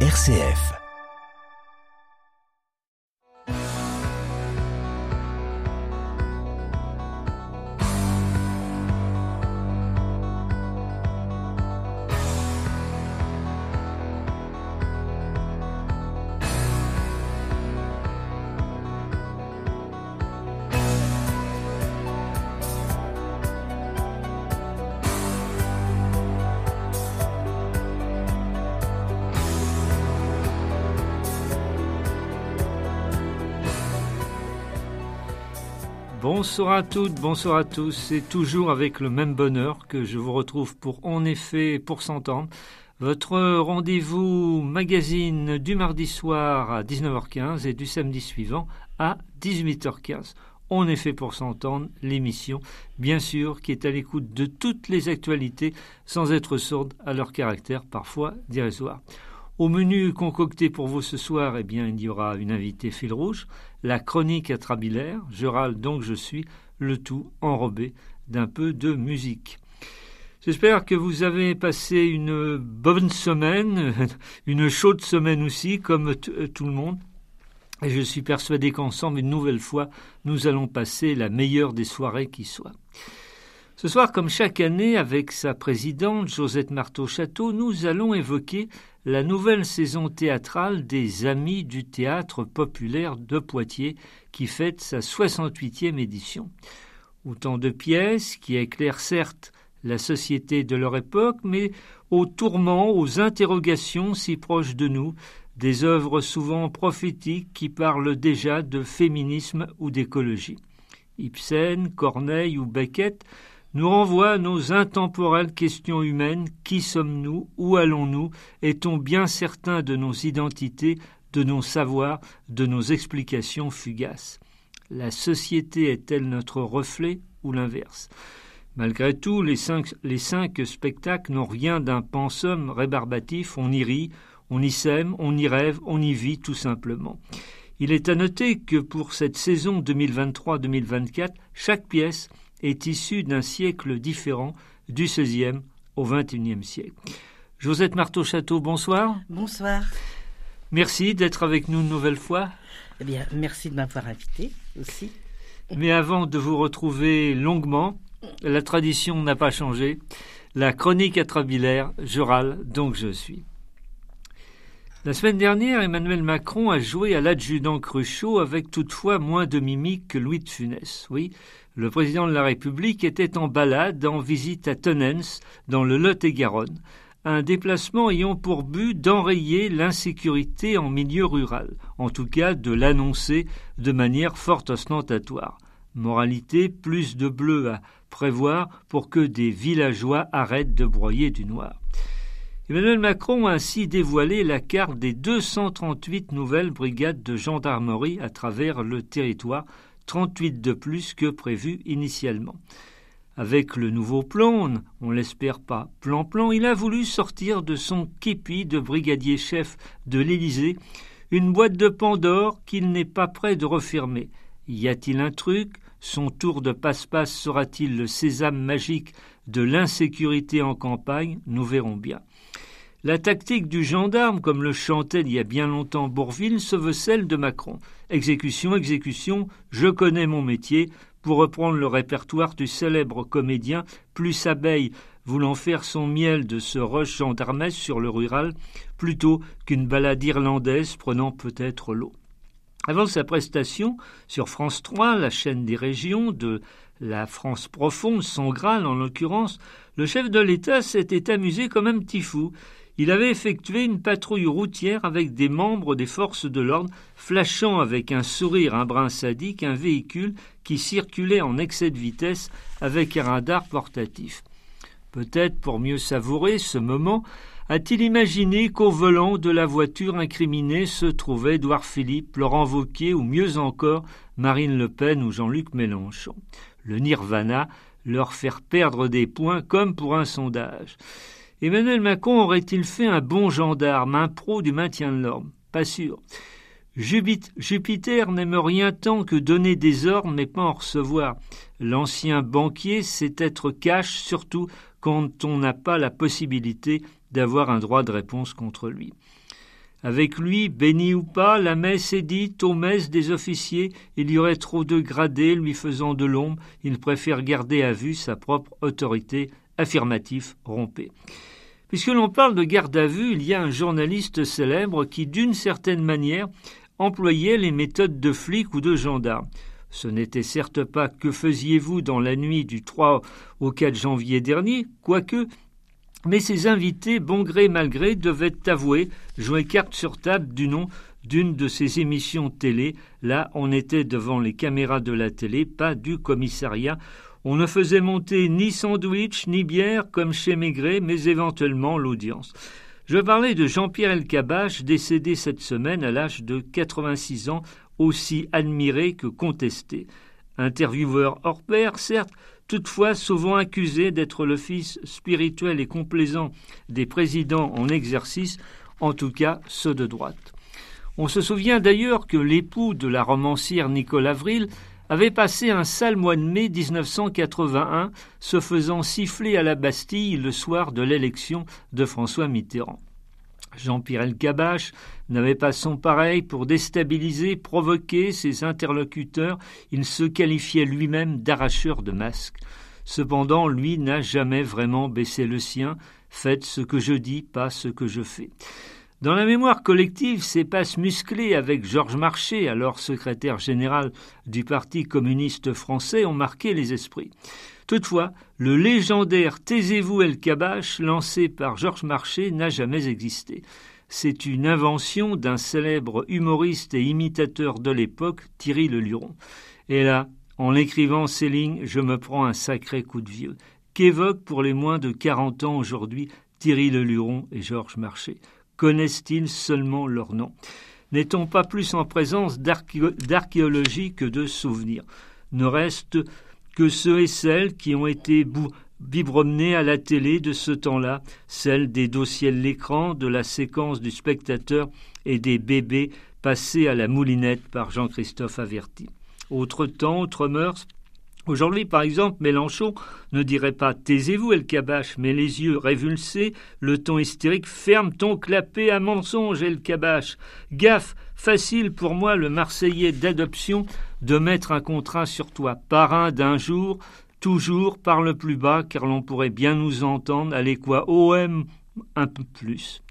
RCF. Bonsoir à toutes, bonsoir à tous. C'est toujours avec le même bonheur que je vous retrouve pour En effet, pour s'entendre, votre rendez-vous magazine du mardi soir à 19h15 et du samedi suivant à 18h15. En effet, pour s'entendre, l'émission, bien sûr, qui est à l'écoute de toutes les actualités sans être sourde à leur caractère parfois dérisoire. Au menu concocté pour vous ce soir, eh bien, il y aura une invitée fil rouge, la chronique atrabilaire, je râle donc je suis, le tout enrobé d'un peu de musique. J'espère que vous avez passé une bonne semaine, une chaude semaine aussi, comme euh, tout le monde. Et je suis persuadé qu'ensemble, une nouvelle fois, nous allons passer la meilleure des soirées qui soit. Ce soir, comme chaque année, avec sa présidente Josette Marteau-Château, nous allons évoquer la nouvelle saison théâtrale des Amis du théâtre populaire de Poitiers, qui fête sa 68e édition. Autant de pièces qui éclairent certes la société de leur époque, mais aux tourments, aux interrogations si proches de nous, des œuvres souvent prophétiques qui parlent déjà de féminisme ou d'écologie. Ibsen, Corneille ou Beckett nous renvoie à nos intemporelles questions humaines. Qui sommes-nous? Où allons-nous? Est-on bien certain de nos identités, de nos savoirs, de nos explications fugaces? La société est-elle notre reflet ou l'inverse? Malgré tout, les cinq, les cinq spectacles n'ont rien d'un pensum rébarbatif, on y rit, on y sème, on y rêve, on y vit tout simplement. Il est à noter que pour cette saison 2023-2024, chaque pièce est issu d'un siècle différent, du XVIe au XXIe siècle. Josette Marteau-Château, bonsoir. Bonsoir. Merci d'être avec nous une nouvelle fois. Eh bien, merci de m'avoir invité aussi. Mais avant de vous retrouver longuement, la tradition n'a pas changé. La chronique atrabilaire, je râle, donc je suis. La semaine dernière, Emmanuel Macron a joué à l'adjudant Cruchot avec toutefois moins de mimique que Louis de Funès. Oui, le président de la République était en balade en visite à Tenens, dans le Lot-et-Garonne, un déplacement ayant pour but d'enrayer l'insécurité en milieu rural, en tout cas de l'annoncer de manière fort ostentatoire. Moralité, plus de bleu à prévoir pour que des villageois arrêtent de broyer du noir. Emmanuel Macron a ainsi dévoilé la carte des 238 nouvelles brigades de gendarmerie à travers le territoire 38 de plus que prévu initialement. Avec le nouveau plan, on l'espère pas plan-plan, il a voulu sortir de son képi de brigadier chef de l'Élysée une boîte de Pandore qu'il n'est pas prêt de refermer. Y a-t-il un truc? Son tour de passe-passe sera-t-il le sésame magique de l'insécurité en campagne? Nous verrons bien. La tactique du gendarme, comme le chantait il y a bien longtemps Bourville, se veut celle de Macron. Exécution, exécution, je connais mon métier, pour reprendre le répertoire du célèbre comédien Plus abeille voulant faire son miel de ce rush gendarmesque sur le rural, plutôt qu'une balade irlandaise prenant peut-être l'eau. Avant sa prestation sur France 3, la chaîne des régions de la France profonde, son Graal en l'occurrence, le chef de l'État s'était amusé comme un petit fou il avait effectué une patrouille routière avec des membres des forces de l'ordre, flashant avec un sourire un brin sadique un véhicule qui circulait en excès de vitesse avec un radar portatif. Peut-être pour mieux savourer ce moment, a-t-il imaginé qu'au volant de la voiture incriminée se trouvaient Édouard Philippe, Laurent Wauquiez ou mieux encore Marine Le Pen ou Jean-Luc Mélenchon. Le nirvana, leur faire perdre des points comme pour un sondage. Emmanuel Macron aurait-il fait un bon gendarme, un pro du maintien de l'ordre? Pas sûr. Jupiter n'aime rien tant que donner des ordres mais pas en recevoir. L'ancien banquier sait être cash surtout quand on n'a pas la possibilité d'avoir un droit de réponse contre lui. Avec lui, béni ou pas, la messe est dite aux messes des officiers, il y aurait trop de gradés lui faisant de l'ombre, il préfère garder à vue sa propre autorité, affirmatif rompé. Puisque l'on parle de garde à vue, il y a un journaliste célèbre qui, d'une certaine manière, employait les méthodes de flic ou de gendarme. Ce n'était certes pas que faisiez-vous dans la nuit du 3 au 4 janvier dernier, quoique, mais ses invités, bon gré mal gré, devaient avouer, jouer carte sur table du nom d'une de ces émissions télé. Là, on était devant les caméras de la télé, pas du commissariat. On ne faisait monter ni sandwich ni bière comme chez Maigret, mais éventuellement l'audience. Je parlais de Jean-Pierre Elkabach, décédé cette semaine à l'âge de 86 ans, aussi admiré que contesté. Intervieweur hors pair, certes, toutefois souvent accusé d'être le fils spirituel et complaisant des présidents en exercice, en tout cas ceux de droite. On se souvient d'ailleurs que l'époux de la romancière Nicole Avril avait passé un sale mois de mai 1981, se faisant siffler à la Bastille le soir de l'élection de François Mitterrand. Jean-Pierre Elkabach n'avait pas son pareil pour déstabiliser, provoquer ses interlocuteurs, il se qualifiait lui-même d'arracheur de masques. Cependant, lui n'a jamais vraiment baissé le sien. Faites ce que je dis, pas ce que je fais. Dans la mémoire collective, ces passes musclées avec Georges Marchais, alors secrétaire général du Parti communiste français, ont marqué les esprits. Toutefois, le légendaire Taisez-vous El Kabash, lancé par Georges Marchais, n'a jamais existé. C'est une invention d'un célèbre humoriste et imitateur de l'époque, Thierry Le Luron. Et là, en écrivant ces lignes, je me prends un sacré coup de vieux. Qu'évoquent pour les moins de quarante ans aujourd'hui Thierry Le Luron et Georges Marchais? Connaissent-ils seulement leur nom? N'est-on pas plus en présence d'archéologie que de souvenirs? Ne reste que ceux et celles qui ont été biberonnées à la télé de ce temps-là, celles des dossiers de l'écran, de la séquence du spectateur et des bébés passés à la moulinette par Jean-Christophe Averti. Autre temps, autre mœurs, Aujourd'hui, par exemple, Mélenchon ne dirait pas Taisez-vous, El Kabash, mais les yeux révulsés, le ton hystérique Ferme ton clapet à mensonge, El Kabash. Gaffe, facile pour moi, le Marseillais d'adoption, de mettre un contrat sur toi, parrain d'un jour, toujours par le plus bas, car l'on pourrait bien nous entendre, allez quoi, OM, un peu plus.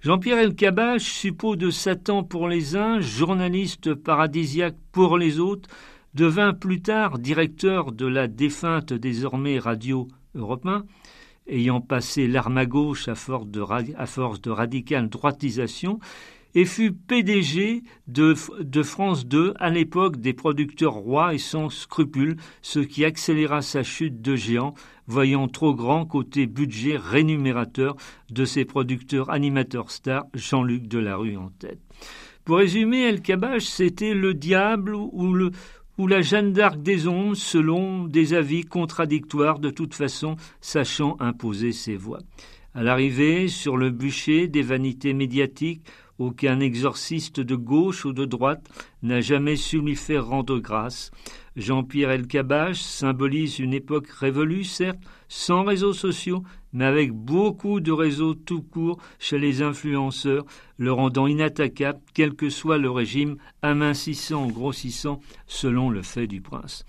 Jean-Pierre Elkabach, suppôt de Satan pour les uns, journaliste paradisiaque pour les autres, devint plus tard directeur de la défunte désormais Radio Européen, ayant passé l'arme à gauche à force de, à radicale droitisation, et fut PDG de, France 2 à l'époque des producteurs rois et sans scrupules, ce qui accéléra sa chute de géant, voyant trop grand côté budget rémunérateur de ses producteurs animateurs stars, Jean-Luc Delarue en tête. Pour résumer, El Kabash, c'était le diable ou le, ou la Jeanne d'Arc des ondes selon des avis contradictoires de toute façon sachant imposer ses voix. À l'arrivée, sur le bûcher des vanités médiatiques, aucun exorciste de gauche ou de droite n'a jamais su lui faire rendre grâce. Jean-Pierre Elkabbach symbolise une époque révolue, certes, sans réseaux sociaux, mais avec beaucoup de réseaux tout court chez les influenceurs, le rendant inattaquable, quel que soit le régime, amincissant ou grossissant, selon le fait du prince.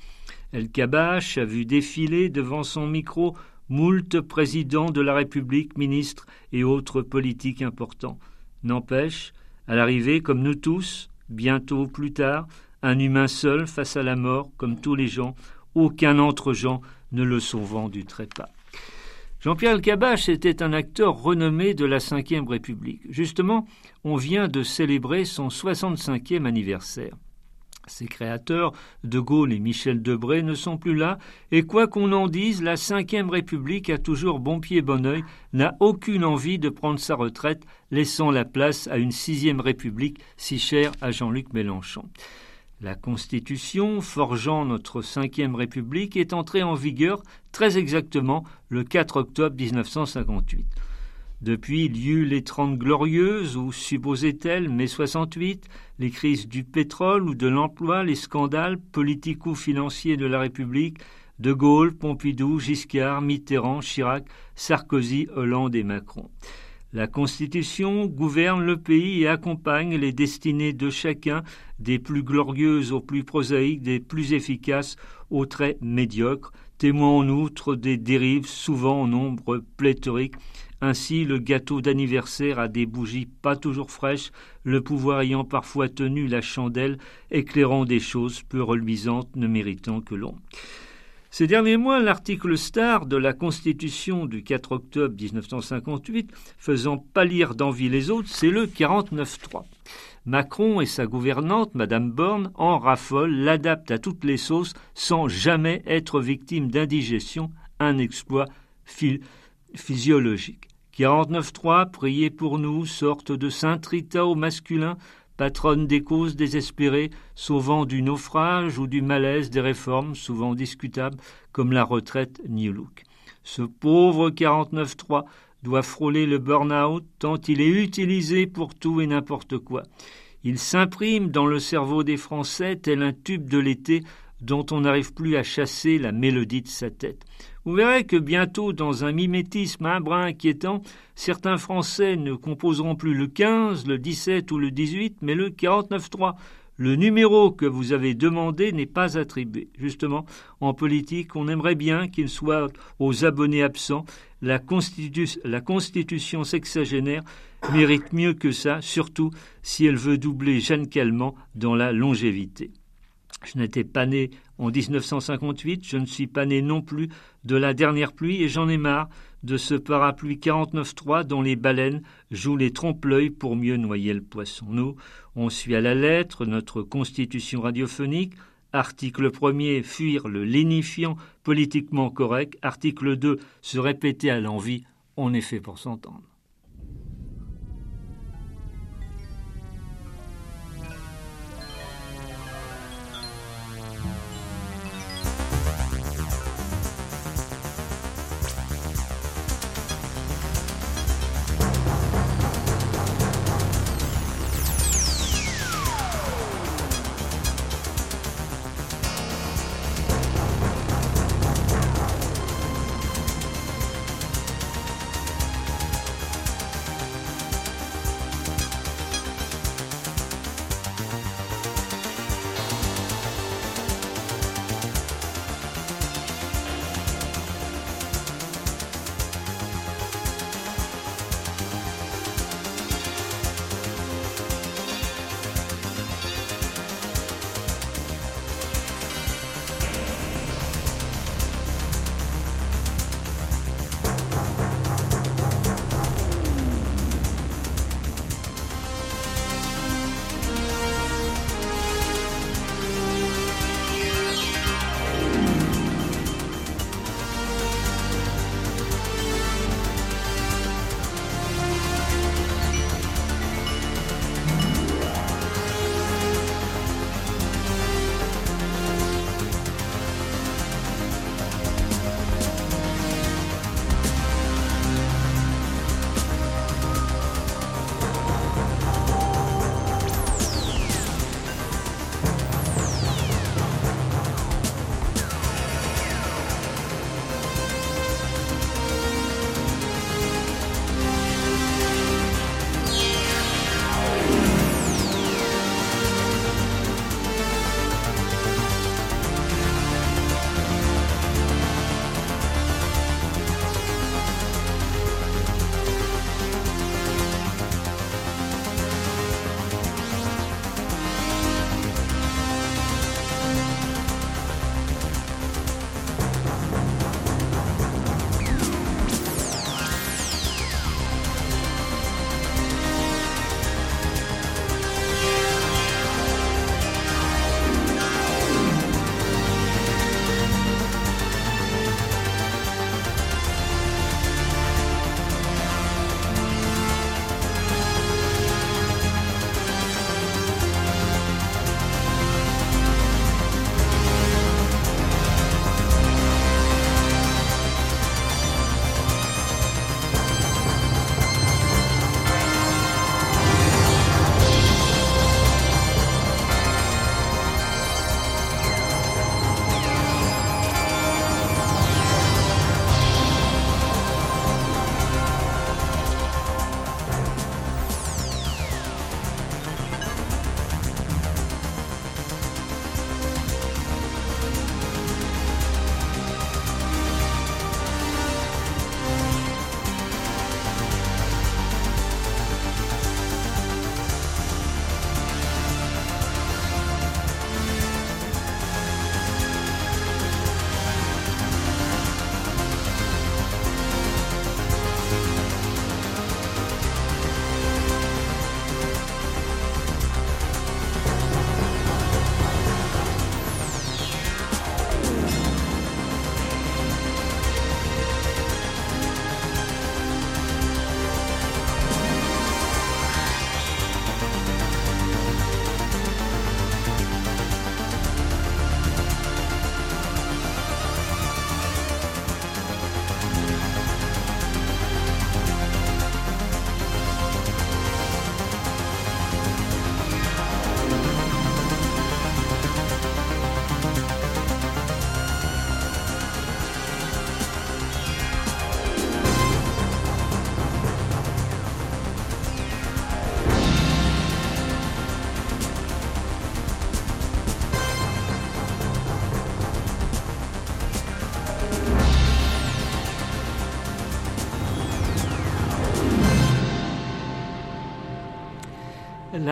Elkabbach a vu défiler devant son micro moult présidents de la République, ministres et autres politiques importants. N'empêche, à l'arrivée, comme nous tous, bientôt ou plus tard, un humain seul face à la mort, comme tous les gens, aucun entre gens ne le sauvant du trépas. Jean-Pierre Elkabbach était un acteur renommé de la Ve République. Justement, on vient de célébrer son 65e anniversaire. Ses créateurs, De Gaulle et Michel Debré, ne sont plus là, et quoi qu'on en dise, la Ve République a toujours bon pied bon oeil, n'a aucune envie de prendre sa retraite, laissant la place à une Sixième République si chère à Jean-Luc Mélenchon. La Constitution, forgeant notre Ve République, est entrée en vigueur très exactement le 4 octobre 1958. Depuis, il y eut les Trente Glorieuses, ou supposait-elle, mai 68, les crises du pétrole ou de l'emploi, les scandales politico-financiers de la République, De Gaulle, Pompidou, Giscard, Mitterrand, Chirac, Sarkozy, Hollande et Macron. La Constitution gouverne le pays et accompagne les destinées de chacun, des plus glorieuses aux plus prosaïques, des plus efficaces aux très médiocres, témoin en outre des dérives souvent en nombre pléthorique. Ainsi, le gâteau d'anniversaire a des bougies pas toujours fraîches, le pouvoir ayant parfois tenu la chandelle, éclairant des choses peu reluisantes, ne méritant que l'ombre. Ces derniers mois, l'article star de la Constitution du 4 octobre 1958, faisant pâlir d'envie les autres, c'est le 49.3. Macron et sa gouvernante, Madame Borne, en raffolent, l'adaptent à toutes les sauces sans jamais être victime d'indigestion, un exploit physiologique. 49.3, priez pour nous, sorte de Sainte Rita au masculin, patronne des causes désespérées, sauvant du naufrage ou du malaise des réformes souvent discutables, comme la retraite Look. Ce pauvre 49.3 doit frôler le burn-out tant il est utilisé pour tout et n'importe quoi. Il s'imprime dans le cerveau des Français tel un tube de l'été dont on n'arrive plus à chasser la mélodie de sa tête. Vous verrez que bientôt, dans un mimétisme un brin inquiétant, certains Français ne composeront plus le 15, le 17 ou le 18, mais le 49-3. Le numéro que vous avez demandé n'est pas attribué. Justement, en politique, on aimerait bien qu'il soit aux abonnés absents. La, constitution sexagénaire mérite mieux que ça, surtout si elle veut doubler Jeanne Calment dans la longévité. Je n'étais pas né en 1958, je ne suis pas né non plus de la dernière pluie et j'en ai marre de ce parapluie 49.3 dont les baleines jouent les trompe-l'œil pour mieux noyer le poisson. Nous, on suit à la lettre notre constitution radiophonique. Article 1er, fuir le lénifiant politiquement correct. Article 2, se répéter à l'envie. On est fait pour s'entendre.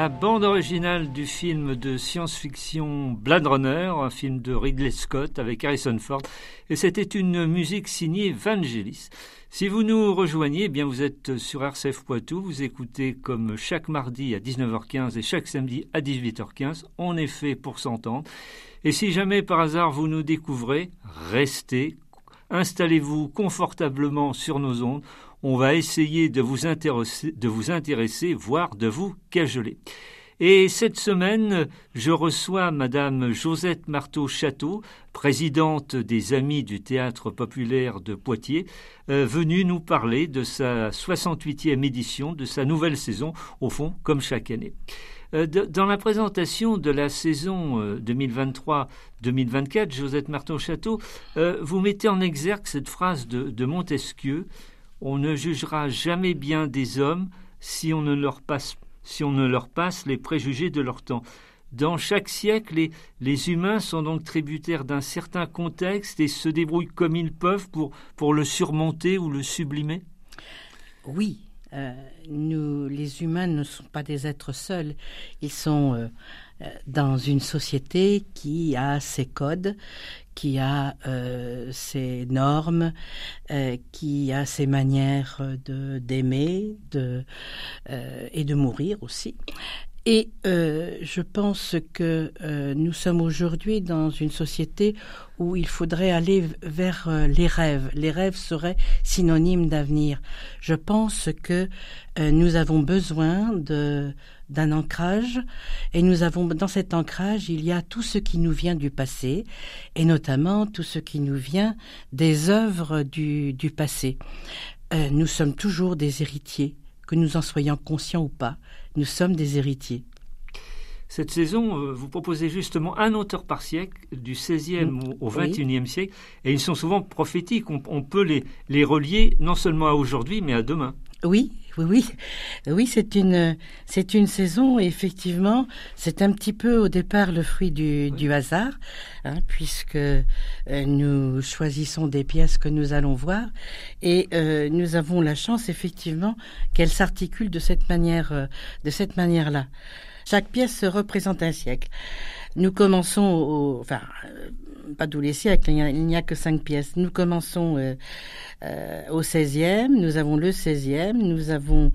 La bande originale du film de science-fiction Blade Runner, un film de Ridley Scott avec Harrison Ford, et c'était une musique signée Vangelis. Si vous nous rejoignez, eh bien vous êtes sur RCF Poitou, vous écoutez comme chaque mardi à 19h15 et chaque samedi à 18h15, on est fait pour s'entendre. Et si jamais par hasard vous nous découvrez, restez, installez-vous confortablement sur nos ondes on va essayer de vous intéresser, voire de vous cajoler. Et cette semaine, je reçois Madame Josette Marteau-Château, présidente des Amis du Théâtre Populaire de Poitiers, euh, venue nous parler de sa 68e édition, de sa nouvelle saison, au fond, comme chaque année. Euh, dans la présentation de la saison 2023-2024, euh, Josette Marteau-Château, vous mettez en exergue cette phrase de Montesquieu on ne jugera jamais bien des hommes si on ne leur passe, si on ne leur passe les préjugés de leur temps. Dans chaque siècle, les, les humains sont donc tributaires d'un certain contexte et se débrouillent comme ils peuvent pour, pour le surmonter ou le sublimer Oui, euh, nous, les humains ne sont pas des êtres seuls. Ils sont euh, euh, dans une société qui a ses codes, qui a euh, ses normes, euh, qui a ses manières de d'aimer, de euh, et de mourir aussi. Et je pense que nous sommes aujourd'hui dans une société où il faudrait aller vers les rêves. Les rêves seraient synonymes d'avenir. Je pense que nous avons besoin de d'un ancrage et nous avons dans cet ancrage il y a tout ce qui nous vient du passé et notamment tout ce qui nous vient des œuvres du, du passé. nous sommes toujours des héritiers, que nous en soyons conscients ou pas nous sommes des héritiers. Cette saison, euh, vous proposez justement un auteur par siècle, du XVIe mm. au XXIe siècle, et ils sont souvent prophétiques. On, peut les, les relier non seulement à aujourd'hui, mais à demain. Oui, oui, oui, oui, c'est une, c'est une saison. effectivement, c'est un petit peu au départ le fruit du, du hasard, hein, puisque euh, nous choisissons des pièces que nous allons voir, et euh, nous avons la chance effectivement qu'elles s'articulent de cette manière, euh, de cette manière-là. Chaque pièce représente un siècle. Nous commençons au, enfin, pas tous les siècles, il n'y a, que cinq pièces. Nous commençons euh, euh, au 16e, nous avons le 16e, nous avons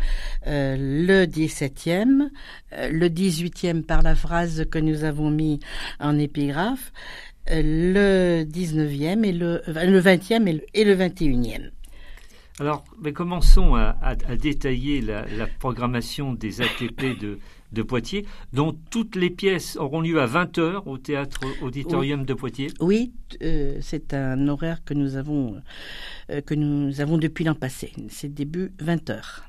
euh, le 17e, le 18e par la phrase que nous avons mis en épigraphe, le 19e et le, le 20e et le, et le 21e. Alors, mais commençons à, à, à détailler la, la, programmation des ATP de, de Poitiers, dont toutes les pièces auront lieu à 20h au théâtre auditorium de Poitiers. Oui, euh, c'est un horaire que nous avons, euh, que nous avons depuis l'an passé. C'est début 20h.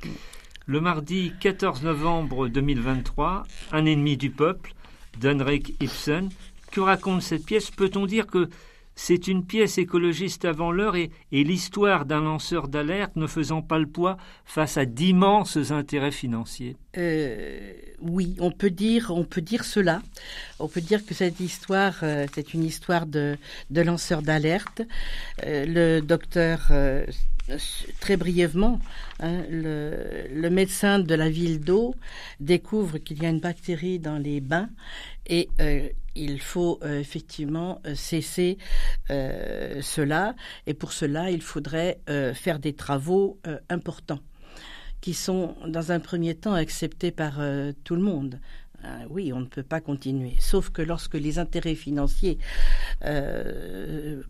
Le mardi 14 novembre 2023, Un ennemi du peuple, d'Henrik Ibsen. Que raconte cette pièce? Peut-on dire que c'est une pièce écologiste avant l'heure et, l'histoire d'un lanceur d'alerte ne faisant pas le poids face à d'immenses intérêts financiers. Euh, oui, on peut dire, cela. On peut dire que cette histoire, euh, c'est une histoire de, lanceur d'alerte. Euh, le docteur très brièvement, hein, le, médecin de la ville d'eau découvre qu'il y a une bactérie dans les bains et il faut euh, effectivement euh, cesser cela. Et pour cela, il faudrait faire des travaux importants qui sont dans un premier temps acceptés par tout le monde. oui, on ne peut pas continuer. Sauf que lorsque les intérêts financiers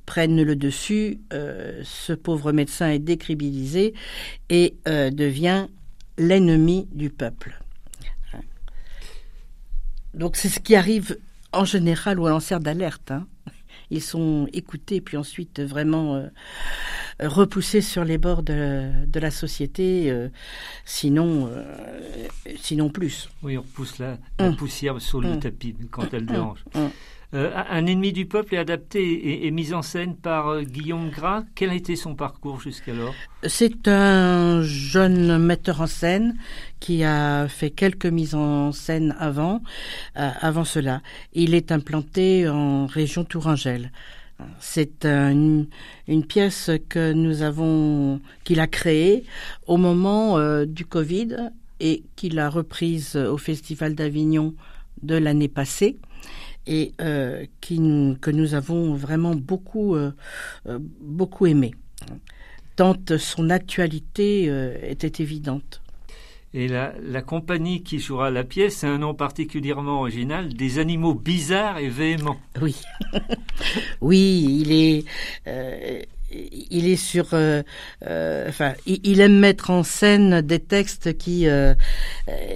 prennent le dessus, ce pauvre médecin est décribilisé et devient l'ennemi du peuple. Donc c'est ce qui arrive en général aux lanceurs d'alerte. Hein. Ils sont écoutés puis ensuite vraiment euh, repoussés sur les bords de, la société, euh, sinon, euh, sinon plus. Oui, on repousse la, hum. poussière sur le hum. tapis quand elle hum. dérange. Euh, un ennemi du peuple est adapté et, mis en scène par euh, Guillaume Gras. Quel a été son parcours jusqu'alors? C'est un jeune metteur en scène qui a fait quelques mises en scène avant, euh, avant cela. Il est implanté en région Tourangelle. C'est une, pièce que nous avons, qu'il a créée au moment du Covid et qu'il a reprise au Festival d'Avignon de l'année passée et euh, qui, que nous avons vraiment beaucoup, euh, euh, beaucoup aimé, tant son actualité était évidente. Et la, la, compagnie qui jouera la pièce, c'est un nom particulièrement original, des animaux bizarres et véhéments. Oui, oui, il est il est sur, euh, euh, enfin, il, aime mettre en scène des textes qui euh,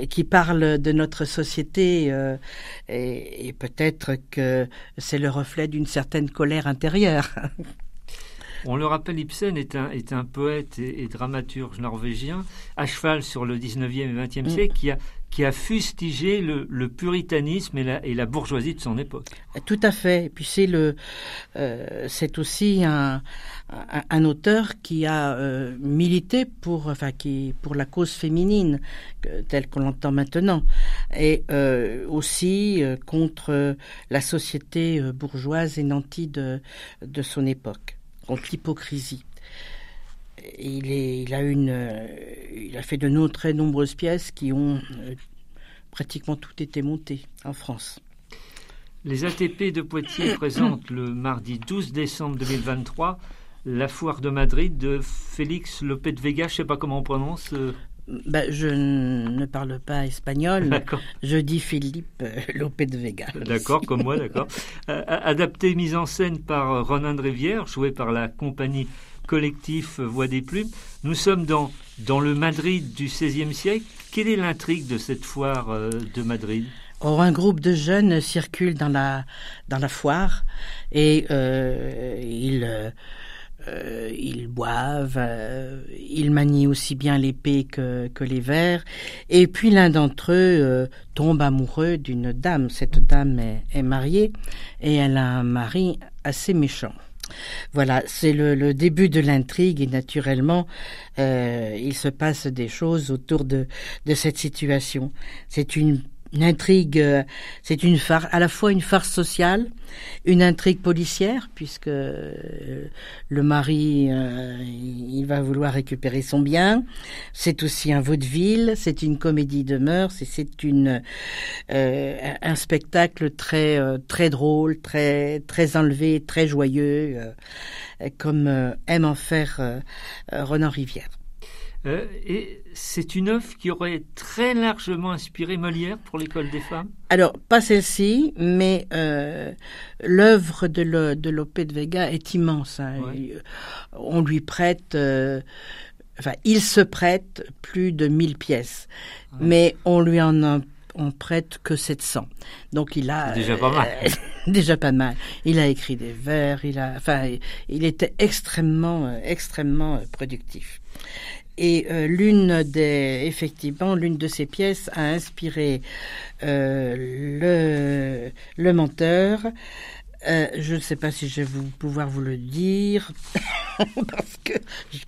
qui parlent de notre société et, et peut-être que c'est le reflet d'une certaine colère intérieure. On le rappelle, Ibsen est un, est un poète et, dramaturge norvégien, à cheval sur le 19e et 20e mm. siècle, qui a, qui a fustigé le, puritanisme et la, bourgeoisie de son époque. Tout à fait. Et puis c'est euh, aussi un, auteur qui a euh, milité pour, enfin, qui, pour la cause féminine telle qu'on l'entend maintenant, et euh, aussi contre la société bourgeoise et nantie de son époque contre l'hypocrisie. Il, est, il, a une, euh, il a fait de nos très nombreuses pièces qui ont euh, pratiquement toutes été montées en France. Les ATP de Poitiers présentent le mardi 12 décembre 2023 la foire de Madrid de Félix Lopez de Vega, je ne sais pas comment on prononce. Euh, ben, je ne parle pas espagnol. Je dis Philippe Lopez de Vega. D'accord, comme moi, d'accord. Adapté, mise en scène par Ronan de Rivière, joué par la compagnie collectif Voix des Plumes. Nous sommes dans, dans le Madrid du XVIe siècle. Quelle est l'intrigue de cette foire euh, de Madrid? Or, un groupe de jeunes circule dans la, dans la foire et euh, ils euh, ils boivent, ils manient aussi bien l'épée que, que, les vers, et puis l'un d'entre eux tombe amoureux d'une dame. Cette dame est, mariée et elle a un mari assez méchant. Voilà, c'est le, début de l'intrigue et naturellement, il se passe des choses autour de, de cette situation. C'est une une intrigue, euh, c'est une farce, à la fois une farce sociale, une intrigue policière, puisque euh, le mari, euh, il va vouloir récupérer son bien. C'est aussi un vaudeville, c'est une comédie de mœurs, et c'est un spectacle très très drôle, très très enlevé, très joyeux, comme aime en faire Renan Rivière. Euh, et c'est une œuvre qui aurait très largement inspiré Molière pour l'école des femmes? Alors, pas celle-ci, mais euh, l'œuvre de, le, de Lope de Vega est immense. Hein. On lui prête... Euh, enfin, il se prête plus de 1000 pièces, mais on lui en on prête que 700. Donc il a déjà pas mal. déjà pas mal. Il a écrit des vers, il a enfin il était extrêmement extrêmement productif. Et euh, l'une des, effectivement, l'une de ces pièces a inspiré euh, le, menteur. Euh, je ne sais pas si je vais pouvoir vous le dire, parce que,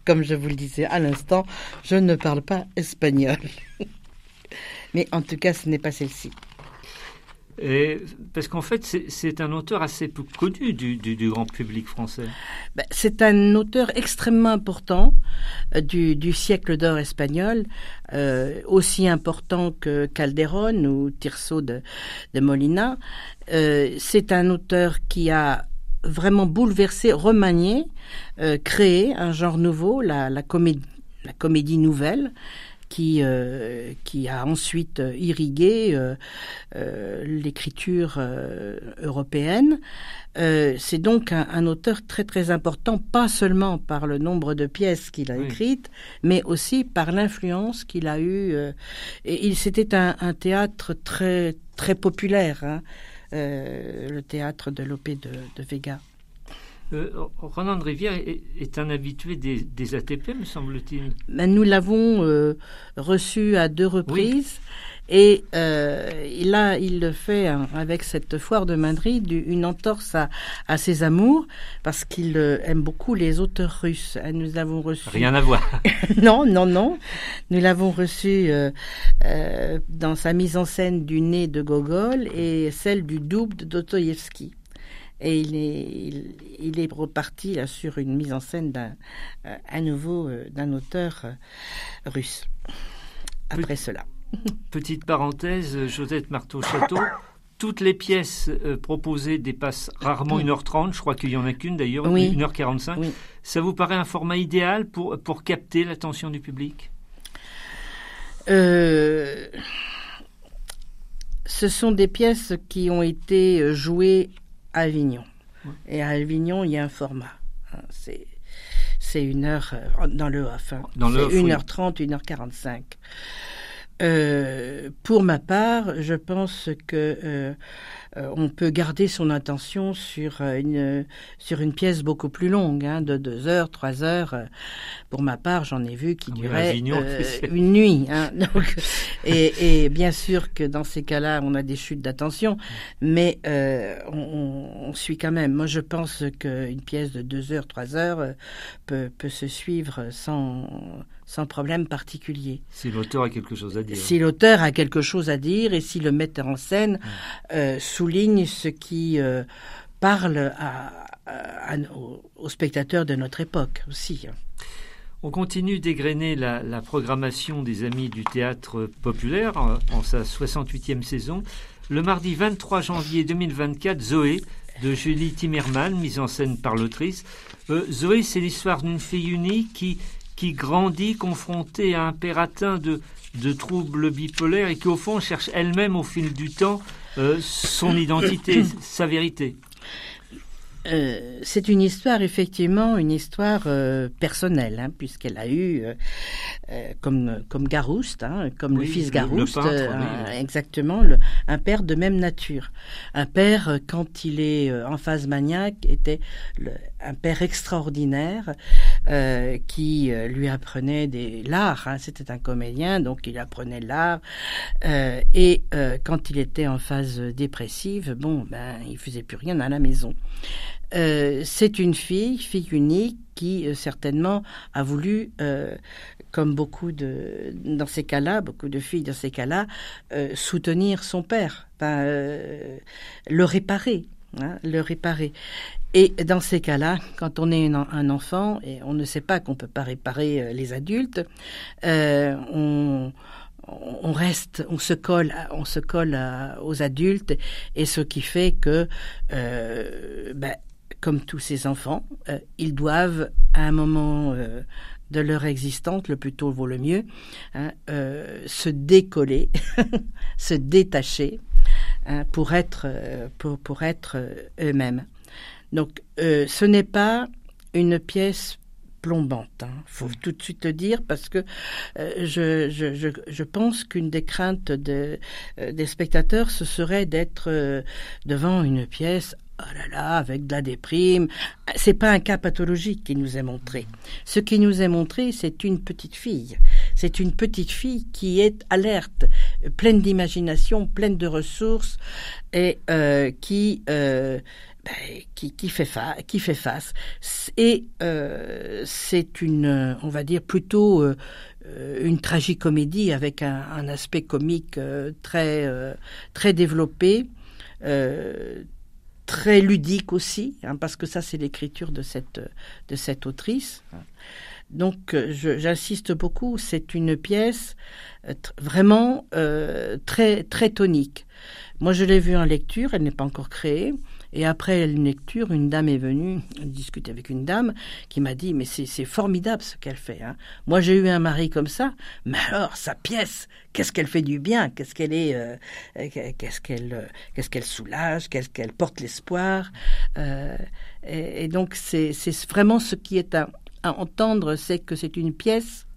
comme je vous le disais à l'instant, je ne parle pas espagnol. Mais en tout cas, ce n'est pas celle-ci. Parce qu'en fait, c'est un auteur assez peu connu du, grand public français. Ben, c'est un auteur extrêmement important euh, du, siècle d'or espagnol, euh, aussi important que Calderón ou Tirso de, Molina. Euh, c'est un auteur qui a vraiment bouleversé, remanié, créé un genre nouveau, la comédie nouvelle, qui, euh, qui a ensuite irrigué euh, euh, l'écriture européenne. c'est donc un, auteur très très important, pas seulement par le nombre de pièces qu'il a écrites, mais aussi par l'influence qu'il a eue. et il c'était un, un, théâtre très très populaire, hein, le théâtre de Lope de, de Vega. Euh, Ronan de Rivière est, un habitué des, ATP, me semble-t-il. Ben, nous l'avons euh, reçu à deux reprises. Et euh, là, il le fait hein, avec cette foire de Madrid, une entorse à, ses amours, parce qu'il euh, aime beaucoup les auteurs russes. Nous avons reçu. Rien à voir. non, non, non. Nous l'avons reçu dans sa mise en scène du nez de Gogol et celle du double de Dostoïevski et il est, il, est reparti là, sur une mise en scène d'un, euh, à nouveau euh, d'un auteur euh, russe. après cela. Petite parenthèse, Josette Marteau-Château, toutes les pièces euh, proposées dépassent rarement 1h30, je crois qu'il n'y en a qu'une d'ailleurs, 1h45. Ça vous paraît un format idéal pour, pour capter l'attention du public? Euh, Ce sont des pièces qui ont été jouées Avignon. Et à Avignon, il y a un format. Hein, c'est c'est une heure euh, dans le off. Hein. Dans le 1h30, 1h45. Euh, pour ma part, je pense que euh, euh, on peut garder son attention sur une sur une pièce beaucoup plus longue, hein, de deux heures, trois heures. Pour ma part, j'en ai vu qui ah durait une nuit. Hein, donc, et, et, bien sûr que dans ces cas-là, on a des chutes d'attention, mais on, on, suit quand même. Moi, je pense qu'une pièce de deux heures, trois heures peut, peut se suivre sans sans problème particulier. Si l'auteur a quelque chose à dire. Si l'auteur a quelque chose à dire et si le metteur en scène euh, souligne ce qui euh, parle aux, spectateurs de notre époque aussi. Hein. On continue d'égrener la, programmation des Amis du théâtre populaire en, en, sa 68e saison. Le mardi 23 janvier 2024, Zoé de Julie Timmerman, mise en scène par l'autrice. Euh, Zoé, c'est l'histoire d'une fille unique qui qui grandit confrontée à un père atteint de, de troubles bipolaires et qui au fond cherche elle-même au fil du temps euh, son identité, sa vérité. Euh, c'est une histoire, effectivement, une histoire euh, personnelle, hein, puisqu'elle a eu, euh, comme, comme Garouste, hein, comme le fils Garouste, exactement, un père de même nature. Un père, quand il est en phase maniaque, était un père extraordinaire qui lui apprenait des l'art. Hein, C'était un comédien, donc il apprenait l'art. et quand il était en phase dépressive, bon, ben, il faisait plus rien à la maison. Euh, c'est une fille, fille unique, qui euh, certainement a voulu, euh, comme beaucoup de dans ces cas-là, beaucoup de filles dans ces cas-là, soutenir son père, le réparer, hein, le réparer. Et dans ces cas-là, quand on est un enfant et on ne sait pas qu'on peut pas réparer les adultes, on reste, on se colle, on se colle aux adultes, et ce qui fait que ben, comme tous ces enfants, euh, ils doivent, à un moment euh, de leur existence, le plus tôt vaut le mieux, hein, euh, se décoller, se détacher hein, pour être, pour, pour être eux-mêmes. Donc, ce n'est pas une pièce plombante. Il hein. faut tout de suite le dire parce que je, je, je, je, pense qu'une des craintes de, des spectateurs, ce serait d'être devant une pièce oh là là, avec de la déprime. C'est pas un cas pathologique qui nous est montré. Ce qui nous est montré, c'est une petite fille. C'est une petite fille qui est alerte, pleine d'imagination, pleine de ressources et euh, qui, euh, ben, qui, qui, fait face. Et euh, c'est une, on va dire plutôt une tragicomédie avec un, aspect comique très très développé. Très ludique aussi, hein, parce que ça c'est l'écriture de cette, de cette autrice. Donc euh, j'insiste beaucoup, c'est une pièce euh, vraiment euh, très, très tonique. Moi je l'ai vue en lecture, elle n'est pas encore créée. Et après une lecture, une dame est venue discuter avec une dame qui m'a dit mais c'est formidable ce qu'elle fait. Hein. Moi j'ai eu un mari comme ça, mais alors sa pièce, qu'est-ce qu'elle fait du bien, qu'est-ce qu'elle est, euh, qu'est-ce qu'elle, euh, soulage, qu'est-ce qu'elle porte l'espoir? Euh, et, donc c'est vraiment ce qui est à, entendre, c'est que c'est une pièce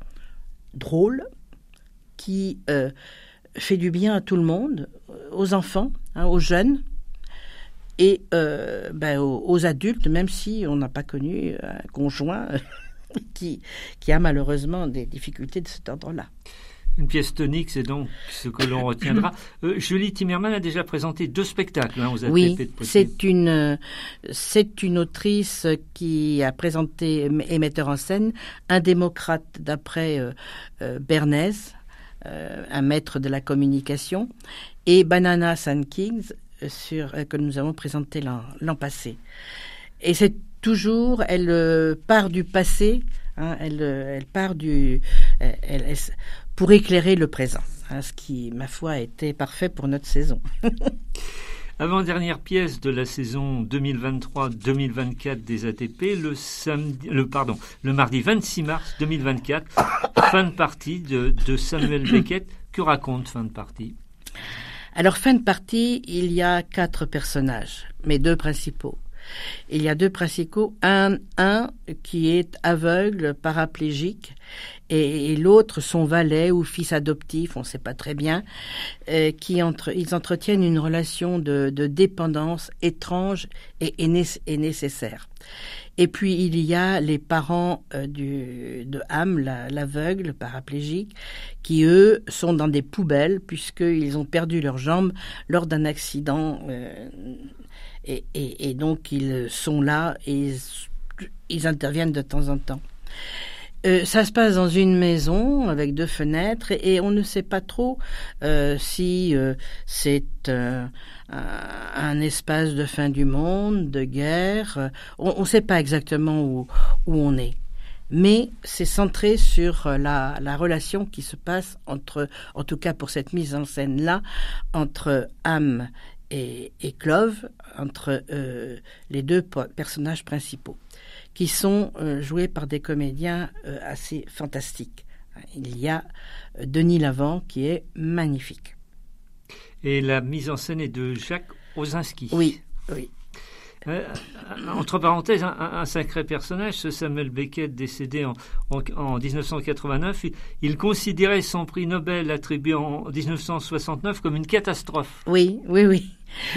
drôle qui fait du bien à tout le monde, aux enfants, hein, aux jeunes et euh, ben, aux, adultes, même si on n'a pas connu un conjoint qui, qui a malheureusement des difficultés de cet ordre-là. Une pièce tonique, c'est donc ce que l'on retiendra. Euh, Julie Timmerman a déjà présenté deux spectacles hein, aux Oui, c'est une, c'est une autrice qui a présenté et metteur en scène un démocrate d'après euh, euh Bernays, euh, un maître de la communication, et Banana Sun Kings, euh, que nous avons présenté l'an passé. Et c'est toujours, elle euh, part du passé, hein, elle, euh, elle part du, pour éclairer le présent. Hein, ce qui, ma foi, était parfait pour notre saison. Avant-dernière pièce de la saison 2023-2024 des ATP, le, samedi, le, pardon, le mardi 26 mars 2024, fin de partie de Samuel Beckett. Que raconte fin de partie? Alors, fin de partie, il y a quatre personnages, mais deux principaux. Il y a deux principaux, un, un qui est aveugle, paraplégique, et, l'autre son valet ou fils adoptif, on ne sait pas très bien, euh, qui ils entretiennent une relation de, dépendance étrange et, et, nécessaire. Et puis il y a les parents euh, de Ham, l'aveugle, paraplégique, qui eux sont dans des poubelles puisqu'ils ont perdu leurs jambes lors d'un accident. Euh, et, donc ils sont là et ils interviennent de temps en temps. Euh, ça se passe dans une maison avec deux fenêtres et, on ne sait pas trop euh, si euh, c'est un espace de fin du monde, de guerre. On ne sait pas exactement où, on est. Mais c'est centré sur la, la, relation qui se passe entre, en tout cas pour cette mise en scène-là, entre âme et, et Clove, entre les deux personnages principaux qui sont euh, joués par des comédiens euh, assez fantastiques. Il y a euh, Denis Lavant qui est magnifique. Et la mise en scène est de Jacques Ozinski. Oui, oui. Entre parenthèses, un, sacré personnage, ce Samuel Beckett décédé en, en, 1989. Il, considérait son prix Nobel attribué en 1969 comme une catastrophe. Oui, oui, oui.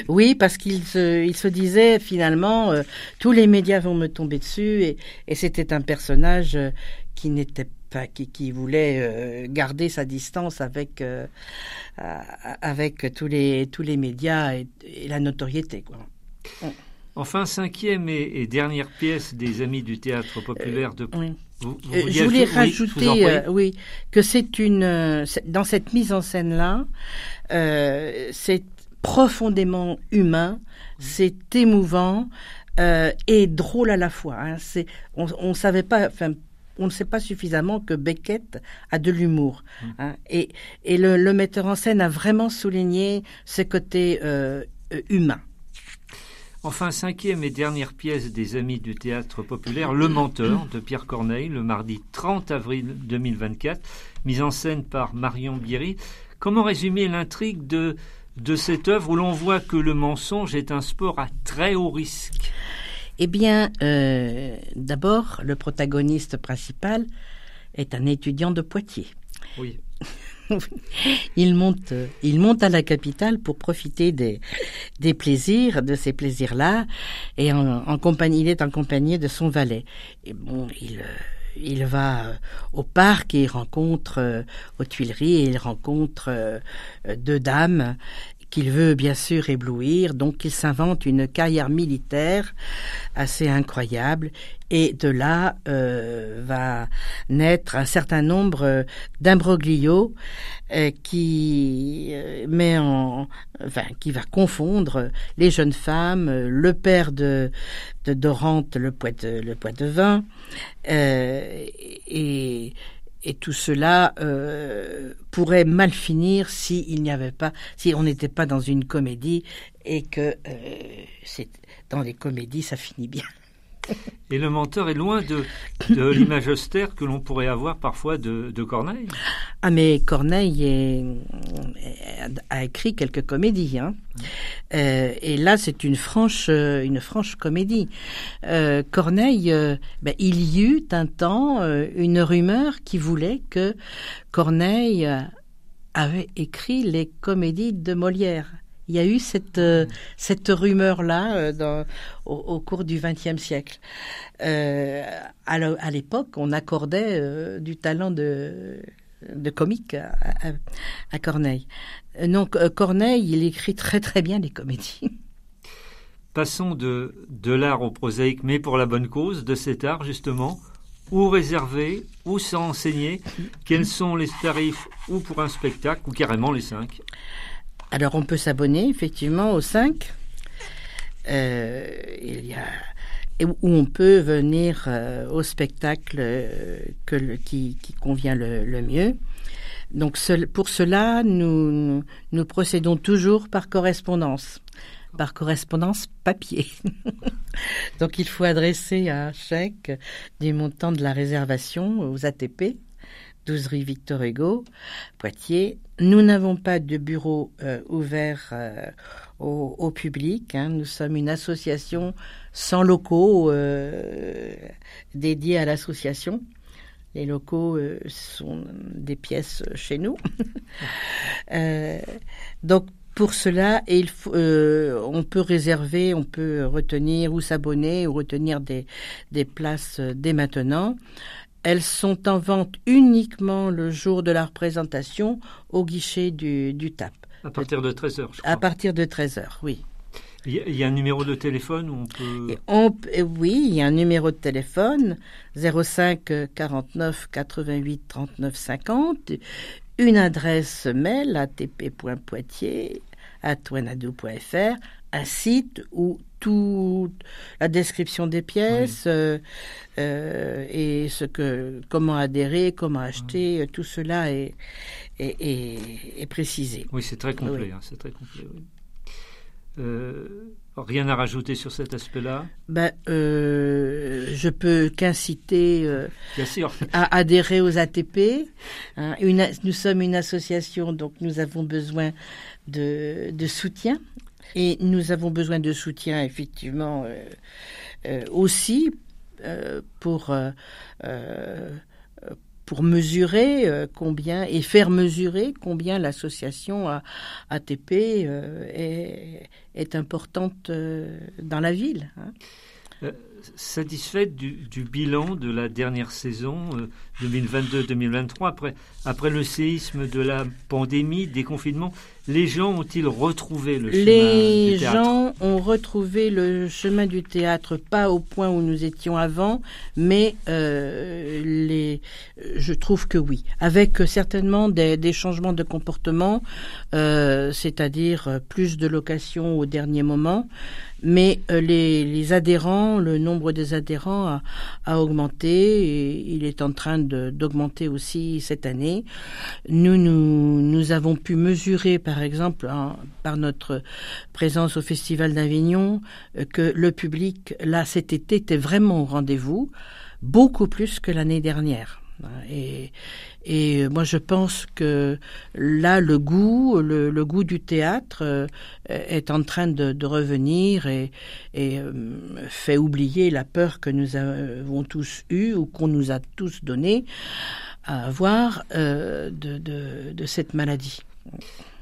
Oui, parce qu'il se, il se disait finalement, euh, tous les médias vont me tomber dessus, et, c'était un personnage euh, qui n'était pas, qui, qui voulait euh, garder sa distance avec avec tous les tous les médias et, la notoriété, quoi. Enfin, cinquième et, dernière pièce des Amis du théâtre populaire de. Oui. je voulais rajouter, oui, que c'est une dans cette mise en scène là, c'est profondément humain, c'est émouvant euh, et drôle à la fois. Hein. C'est, on, on savait pas, enfin, on ne sait pas suffisamment que Beckett a de l'humour. Mmh. Hein. Et, et le, le, metteur en scène a vraiment souligné ce côté euh, humain. Enfin, cinquième et dernière pièce des Amis du théâtre populaire, Le Menteur de Pierre Corneille, le mardi 30 avril 2024, mise en scène par Marion Bierry. Comment résumer l'intrigue de de cette œuvre où l'on voit que le mensonge est un sport à très haut risque? Eh bien, euh, d'abord, le protagoniste principal est un étudiant de Poitiers. Oui. Il monte, il monte à la capitale pour profiter des, plaisirs, de ces plaisirs-là, et en, compagnie, il est en compagnie de son valet. Et bon, il, il va euh, au parc et il rencontre euh, aux Tuileries et il rencontre euh, deux dames qu'il veut bien sûr éblouir, donc il s'invente une carrière militaire assez incroyable. Et de là euh, va naître un certain nombre d'imbroglios euh, qui euh, met en enfin qui va confondre les jeunes femmes, le père de, de Dorante, le poète le poète de vin et et tout cela euh, pourrait mal finir si n'y avait pas, si on n'était pas dans une comédie et que euh, c'est dans les comédies ça finit bien. Et le menteur est loin de, de l'image austère que l'on pourrait avoir parfois de, de, Corneille. Ah mais Corneille est, a écrit quelques comédies. Hein. Euh, et là c'est une franche, une franche comédie. Euh, Corneille, euh, ben, il y eut un temps une rumeur qui voulait que Corneille avait écrit les comédies de Molière. Il y a eu cette, euh, rumeur-là euh, au, cours du XXe siècle. Euh, à l'époque, on accordait du talent de, comique à, Corneille. Donc Corneille, il écrit très très bien les comédies. Passons de, de l'art au prosaïque, mais pour la bonne cause, de cet art justement. Où réserver, où s'enseigner, quels sont les tarifs ou pour un spectacle, ou carrément les cinq? Alors on peut s'abonner effectivement aux 5. Euh, il y a où on peut venir euh, au spectacle euh, qui, convient le, mieux. Donc pour cela, nous, nous procédons toujours par correspondance par correspondance papier. Donc il faut adresser un chèque du montant de la réservation aux ATP, 12 rue Victor Hugo, Poitiers. Nous n'avons pas de bureau euh, ouvert euh, au, public. Hein. Nous sommes une association sans locaux euh, dédiés à l'association. Les locaux sont des pièces chez nous. donc pour cela, euh, on peut réserver, on peut retenir ou s'abonner ou retenir des, des places euh, dès maintenant. Elles sont en vente uniquement le jour de la représentation au guichet du, du TAP. À partir de 13h, je crois. À partir de 13h, oui. Il y a un numéro de téléphone où on peut... On, oui, il y a un numéro de téléphone 05 49 88 39 50 une adresse mail atp.poitiers un site où toute la description des pièces euh, euh, et ce que comment adhérer, comment acheter, tout cela est, est, précisé. Oui, c'est très complet. Hein, c'est très complet. Euh, rien à rajouter sur cet aspect-là? Ben, euh, Je peux qu'inciter euh, à adhérer aux ATP. Hein. nous sommes une association, donc nous avons besoin de, soutien. Et nous avons besoin de soutien, effectivement, aussi pour pour mesurer euh, combien et faire mesurer combien l'association ATP euh, est, importante euh, dans la ville. Hein. satisfaite du, du, bilan de la dernière saison 2022-2023 après, après le séisme de la pandémie, des confinements les gens ont-ils retrouvé le chemin Les gens ont retrouvé le chemin du théâtre, pas au point où nous étions avant, mais euh, les, je trouve que oui, avec certainement des, des changements de comportement, euh, c'est-à-dire plus de locations au dernier moment, mais euh, les, les, adhérents, le nombre des adhérents a, a augmenté et il est en train d'augmenter aussi cette année. Nous, nous, nous avons pu mesurer par exemple, par notre présence au Festival d'Avignon, euh, que le public, là, cet été, était vraiment au rendez-vous, beaucoup plus que l'année dernière. Et, moi, je pense que là, le goût, le, goût du théâtre euh, est en train de, revenir et, euh, fait oublier la peur que nous avons tous eue ou qu'on nous a tous donnée à avoir de cette maladie.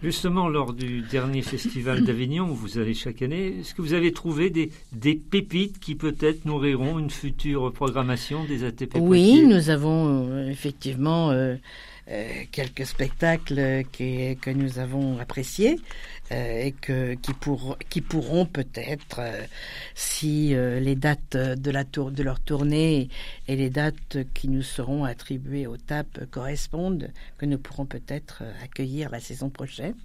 Justement, lors du dernier festival d'Avignon, où vous allez chaque année, est-ce que vous avez trouvé des, des pépites qui peut-être nourriront une future programmation des ATP Oui, nous avons euh, effectivement euh, quelques spectacles que nous avons appréciés euh, et qui, pour, qui pourront peut-être, euh, si les dates de leur tournée et les dates qui nous seront attribuées au TAP correspondent, que nous pourrons peut-être accueillir la saison prochaine.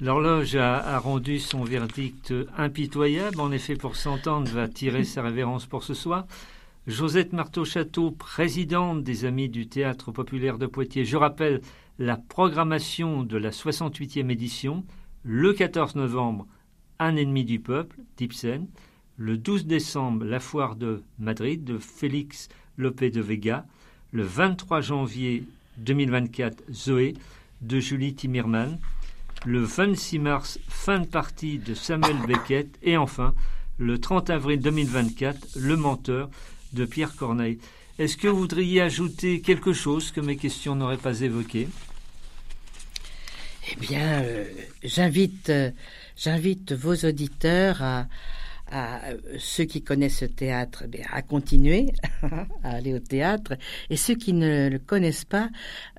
L'horloge a, a, rendu son verdict impitoyable. En effet, pour s'entendre, va tirer sa révérence pour ce soir. Josette Marteau-Château, présidente des Amis du Théâtre populaire de Poitiers. Je rappelle la programmation de la 68e édition. Le 14 novembre, Un ennemi du peuple, d'Ibsen. Le 12 décembre, la foire de Madrid de Félix Lopé de Vega. Le 23 janvier 2024, Zoé de Julie Timirman. Le 26 mars, fin de partie de Samuel Beckett. Et enfin, le 30 avril 2024, Le Menteur de Pierre Corneille. Est-ce que vous voudriez ajouter quelque chose que mes questions n'auraient pas évoqué Eh bien, euh, j'invite, euh, j'invite vos auditeurs à, ceux qui connaissent ce théâtre, eh à continuer à aller au théâtre, et ceux qui ne le connaissent pas,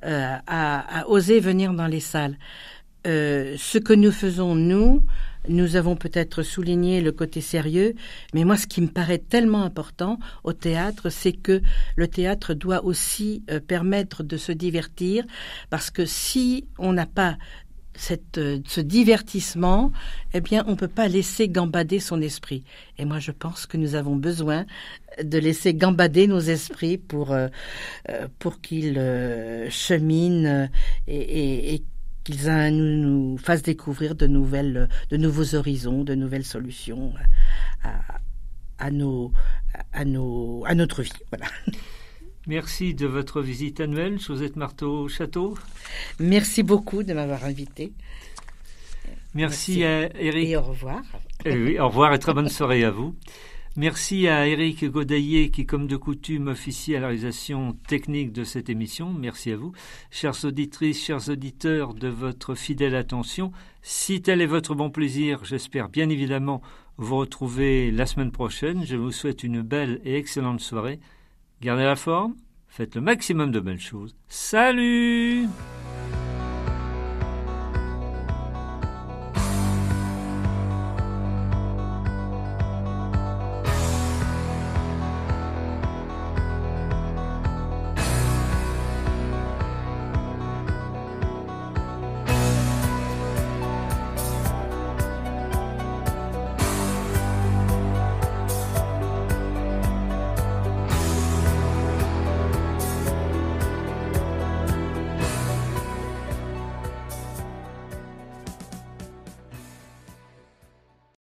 euh, à, oser venir dans les salles. Ce que nous faisons, nous, nous avons peut-être souligné le côté sérieux, mais moi ce qui me paraît tellement important au théâtre, c'est que le théâtre doit aussi euh, permettre de se divertir, parce que si on n'a pas euh, ce divertissement, eh bien, on ne peut pas laisser gambader son esprit. Et moi, je pense que nous avons besoin de laisser gambader nos esprits pour, euh, euh, pour qu'ils cheminent et, qu'ils nous, nous, fassent découvrir de, nouvelles, de nouveaux horizons, de nouvelles solutions à, à, nos, à, nos, à notre vie. Voilà. Merci de votre visite annuelle, Josette Marteau Château. Merci beaucoup de m'avoir invité. Merci, à Eric. Et au revoir. Oui, au revoir et très bonne soirée à vous. Merci à Eric Godaillé qui, comme de coutume, officie à la réalisation technique de cette émission. Merci à vous. Chères auditrices, chers auditeurs, de votre fidèle attention. Si tel est votre bon plaisir, j'espère bien évidemment vous retrouver la semaine prochaine. Je vous souhaite une belle et excellente soirée. Gardez la forme, faites le maximum de belles choses. Salut